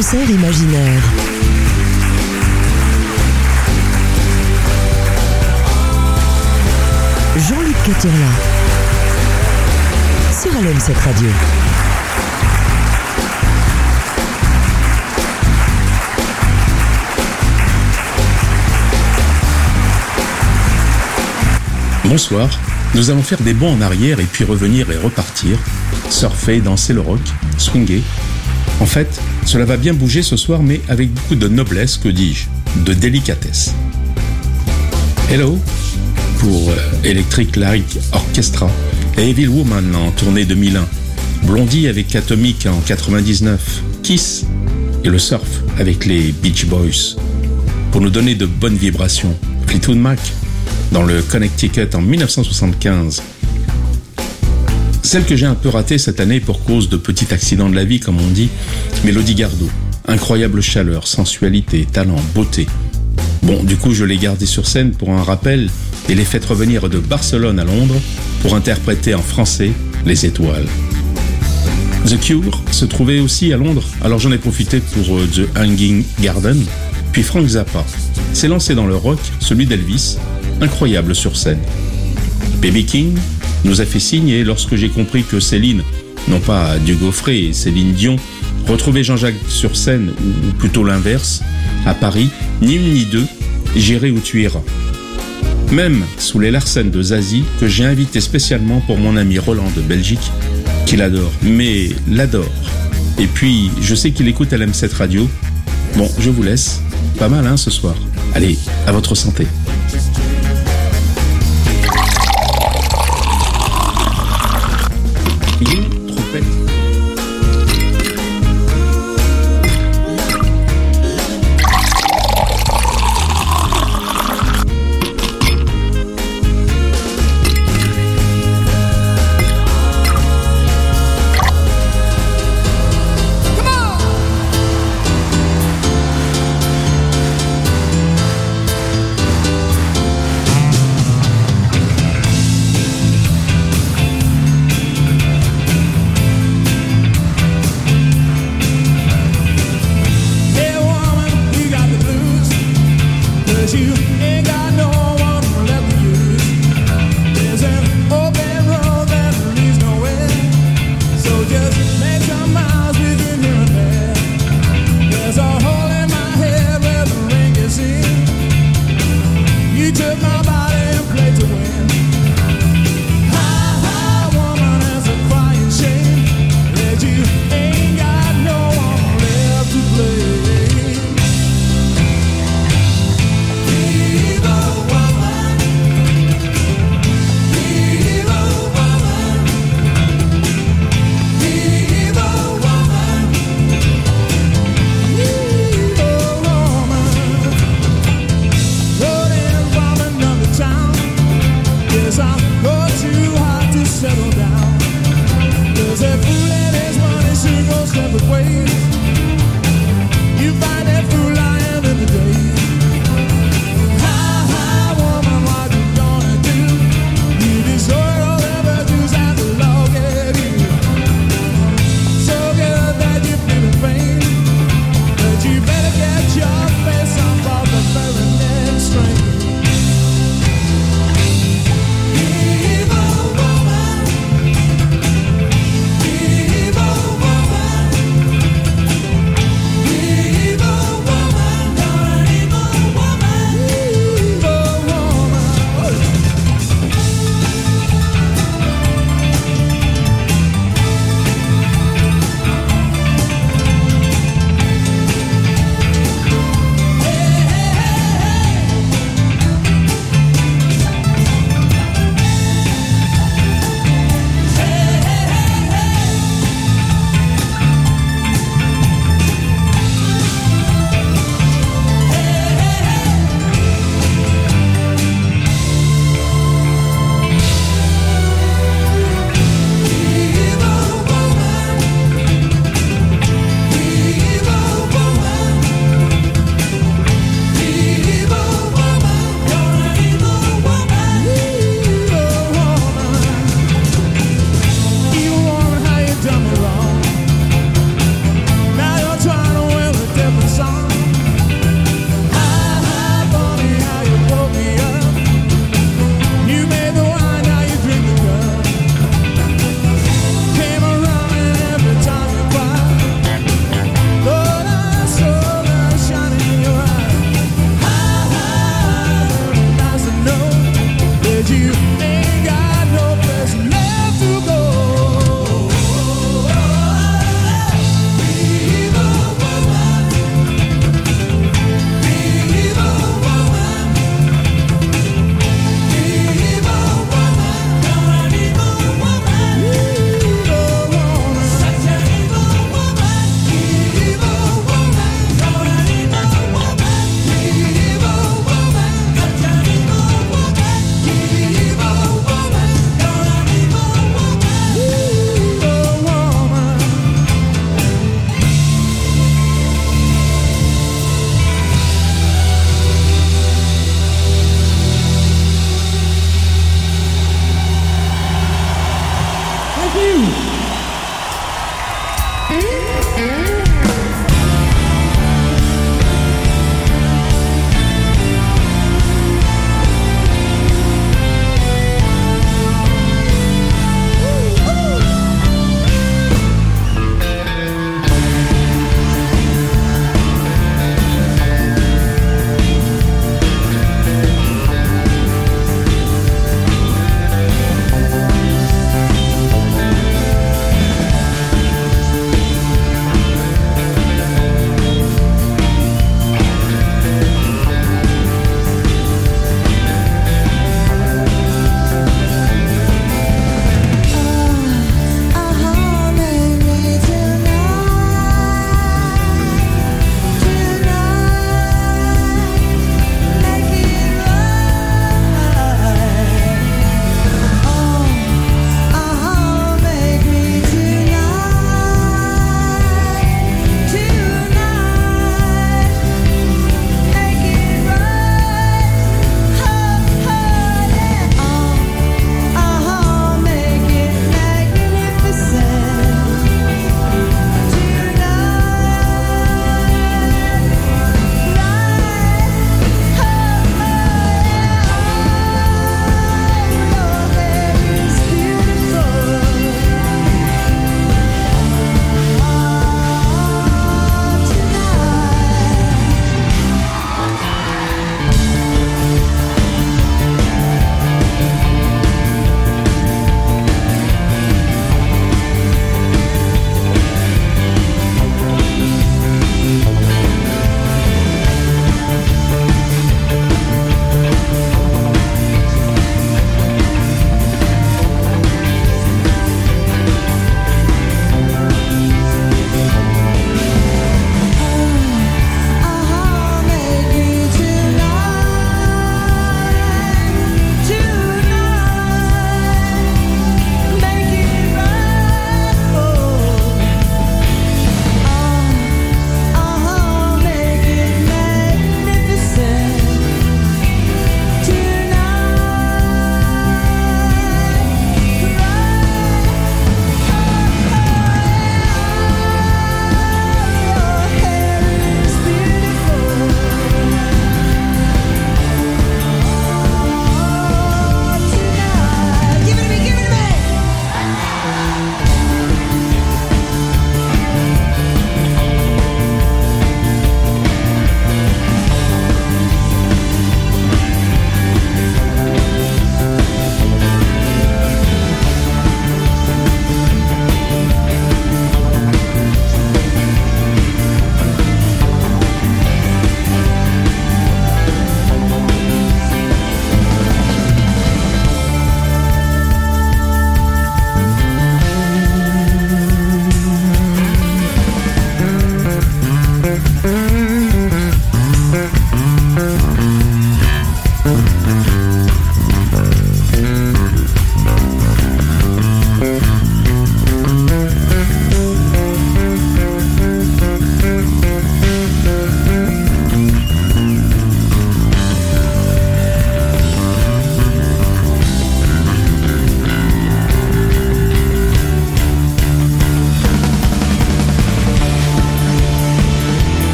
concert imaginaire. Jean-Luc Caturla. Sur LM7 Radio. Bonsoir, nous allons faire des bons en arrière et puis revenir et repartir, surfer, danser le rock, swinger. En fait, cela va bien bouger ce soir, mais avec beaucoup de noblesse, que dis-je, de délicatesse. Hello pour euh, Electric Light Orchestra Evil Woman en tournée 2001, Blondie avec Atomic en 99, Kiss et le surf avec les Beach Boys. Pour nous donner de bonnes vibrations, Fleetwood Mac dans le Connecticut en 1975. Celle que j'ai un peu ratée cette année pour cause de petits accidents de la vie, comme on dit, Mélodie Gardot. Incroyable chaleur, sensualité, talent, beauté. Bon, du coup, je l'ai gardée sur scène pour un rappel et l'ai fait revenir de Barcelone à Londres pour interpréter en français Les Étoiles. The Cure se trouvait aussi à Londres, alors j'en ai profité pour euh, The Hanging Garden. Puis Frank Zappa s'est lancé dans le rock, celui d'Elvis, incroyable sur scène. Baby King nous a fait signe et lorsque j'ai compris que Céline, non pas du Gaufret et Céline Dion, retrouvait Jean-Jacques sur scène, ou plutôt l'inverse, à Paris, ni une ni deux, j'irai où tu iras. Même sous les Larsen de Zazie, que j'ai invité spécialement pour mon ami Roland de Belgique, qu'il adore, mais l'adore. Et puis, je sais qu'il écoute LM7 Radio. Bon, je vous laisse. Pas mal, hein, ce soir. Allez, à votre santé.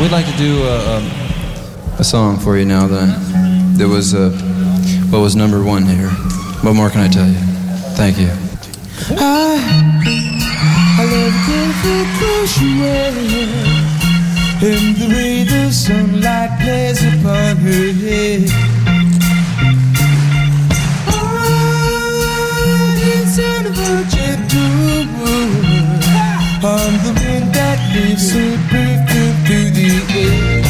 We'd like to do a, um, a song for you now. Then there was uh, what was number one here. What more can I tell you? Thank you. I, I love the wear And the way the sunlight plays upon her head On the wind that leaves her perfume through the air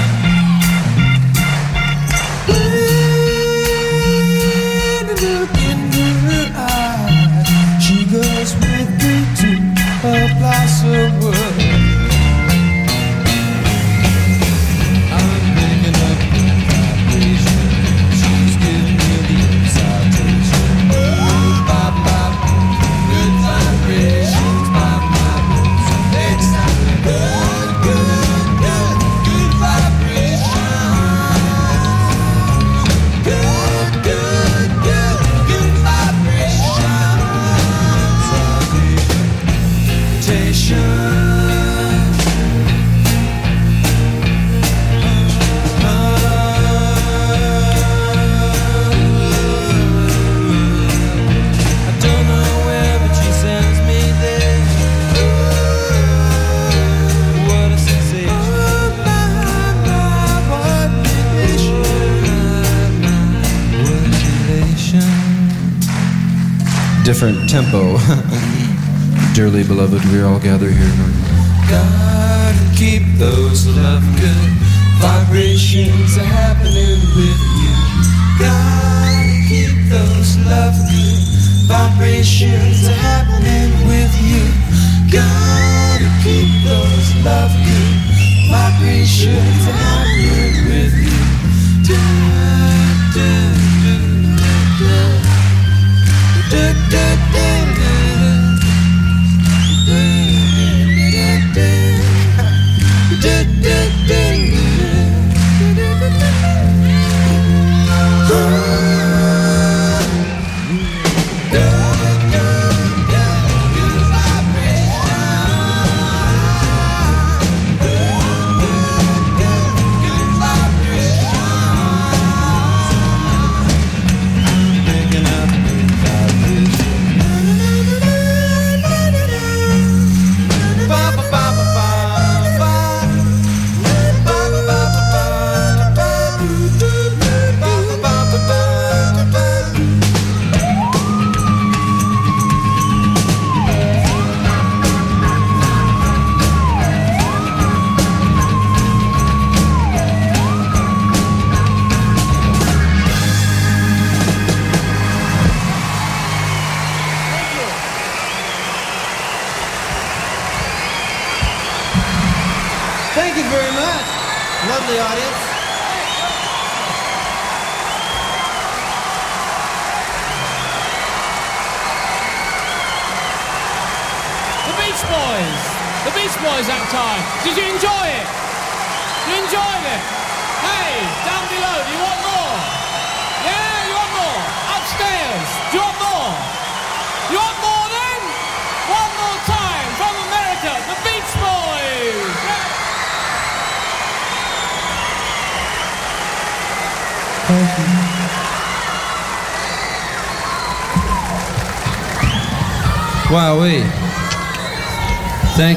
Different tempo. Dearly beloved, we're all gathered here. Gotta keep those love good vibrations happening with you. Gotta keep those love good vibrations happening with you. Gotta keep those love good vibrations happening with you. Da, da, da, da,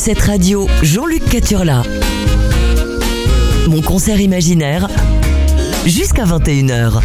LM7 Radio, Jean-Luc Caturla. Mon concert imaginaire, jusqu'à 21h.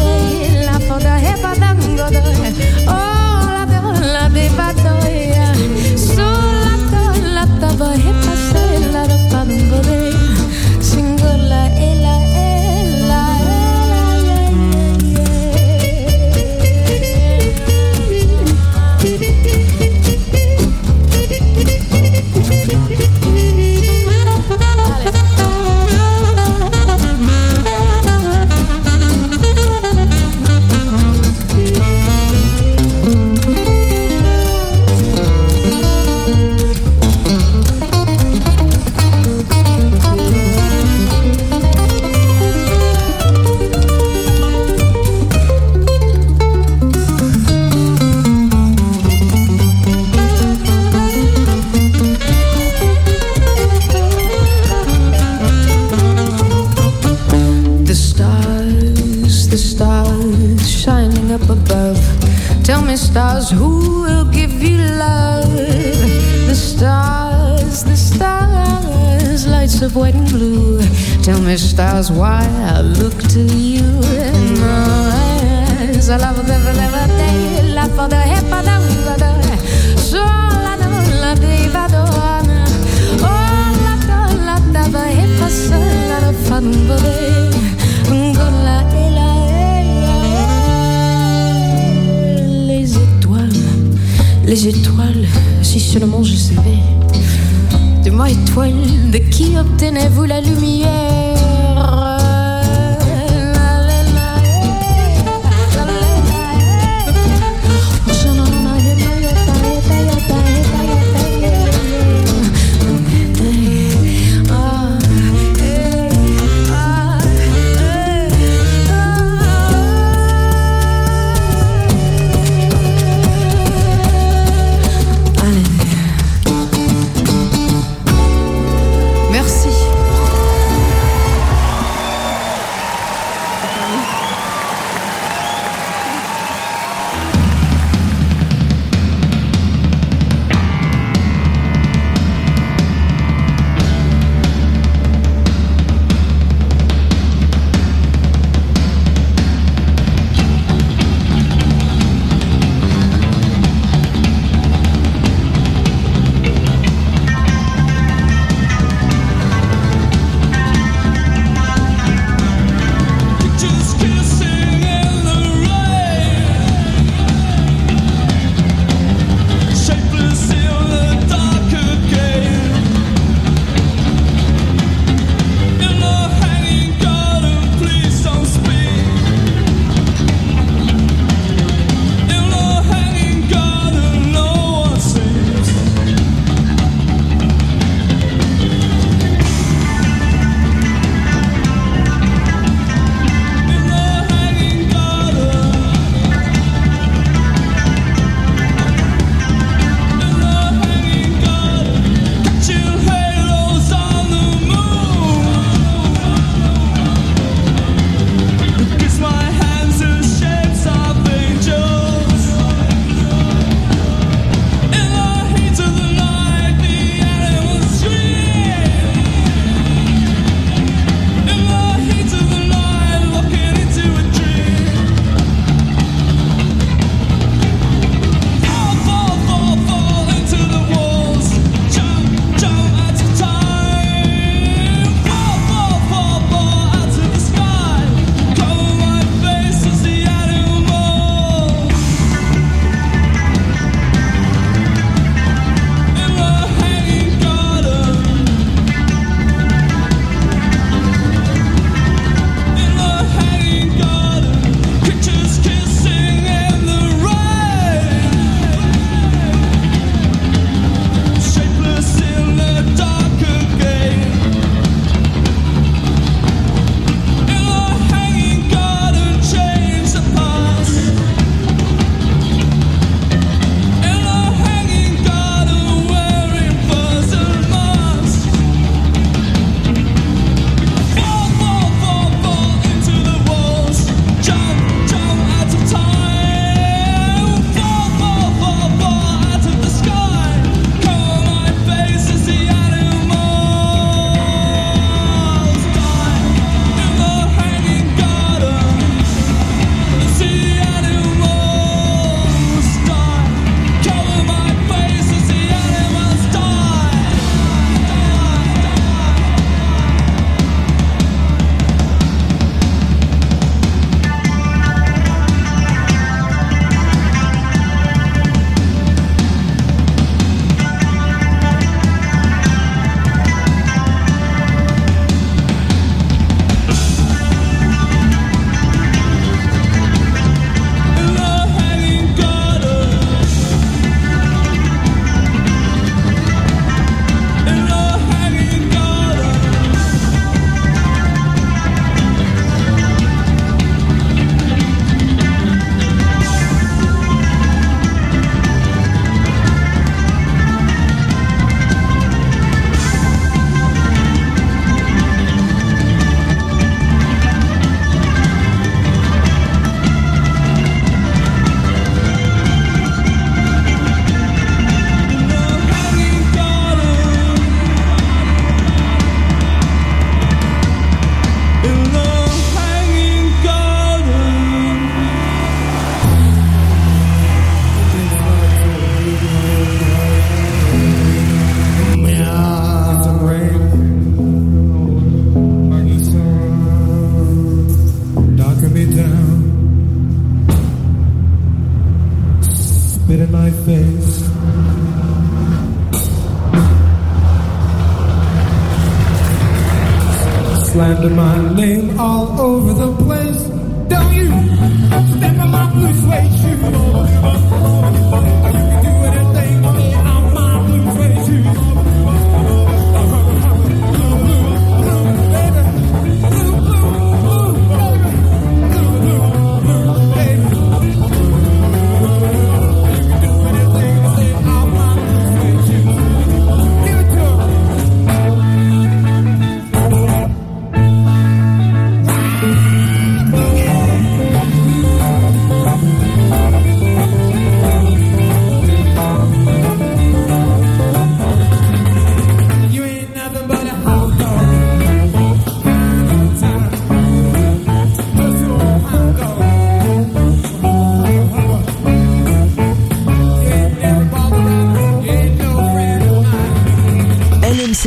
Vada, vada, vada, la vada, he, vada, vada. Oh, la da, la de, vada, Tell me, stars, why I look to you. I love day, for the étoiles, les étoiles, si seulement je savais. Moi étoile, de qui obtenez-vous la lumière?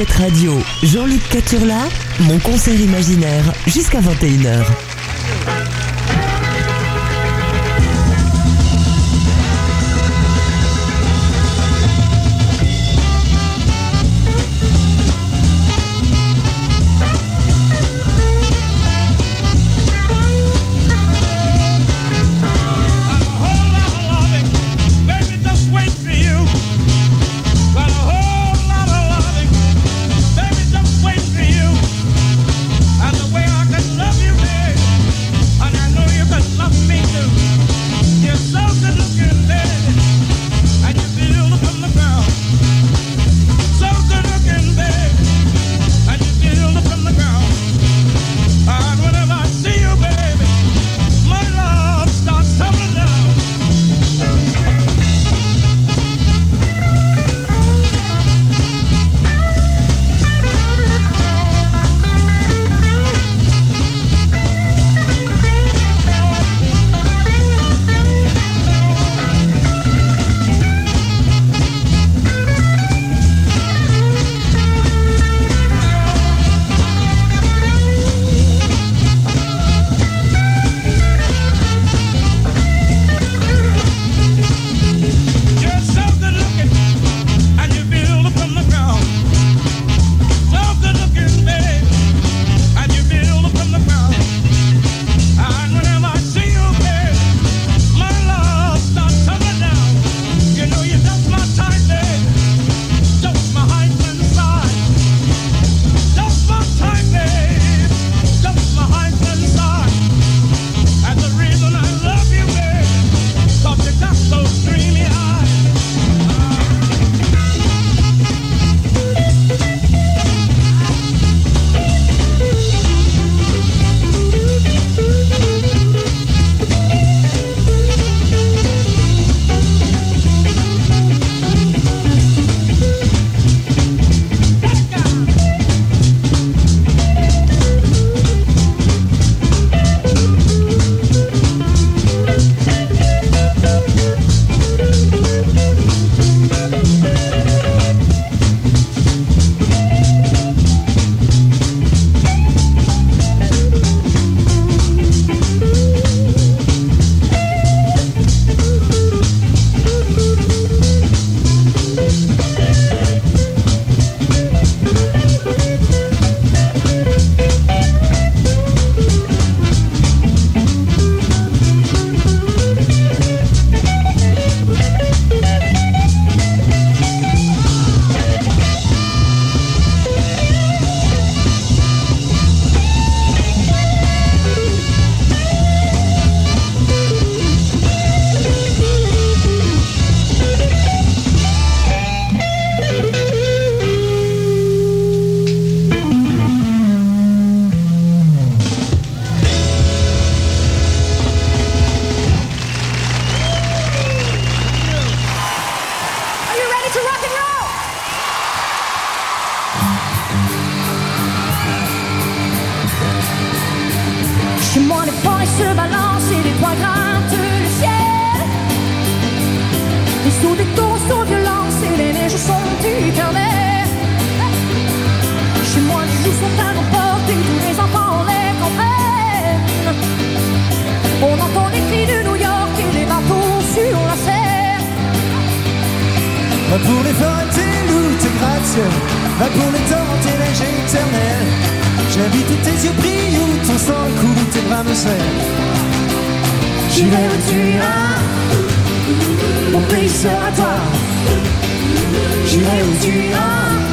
Of mine. LM7 Radio, Jean-Luc Caturla, mon concert imaginaire, jusqu'à 21h. Va pour les forêts, tes loups, tes gratte-ciels Va pour les torrents, tes neiges éternelles J'habite tes yeux brillent, où ton sang coule, où tes bras me serrent. J'y vais où tu iras Mon pays sera toi. J'y vais où tu iras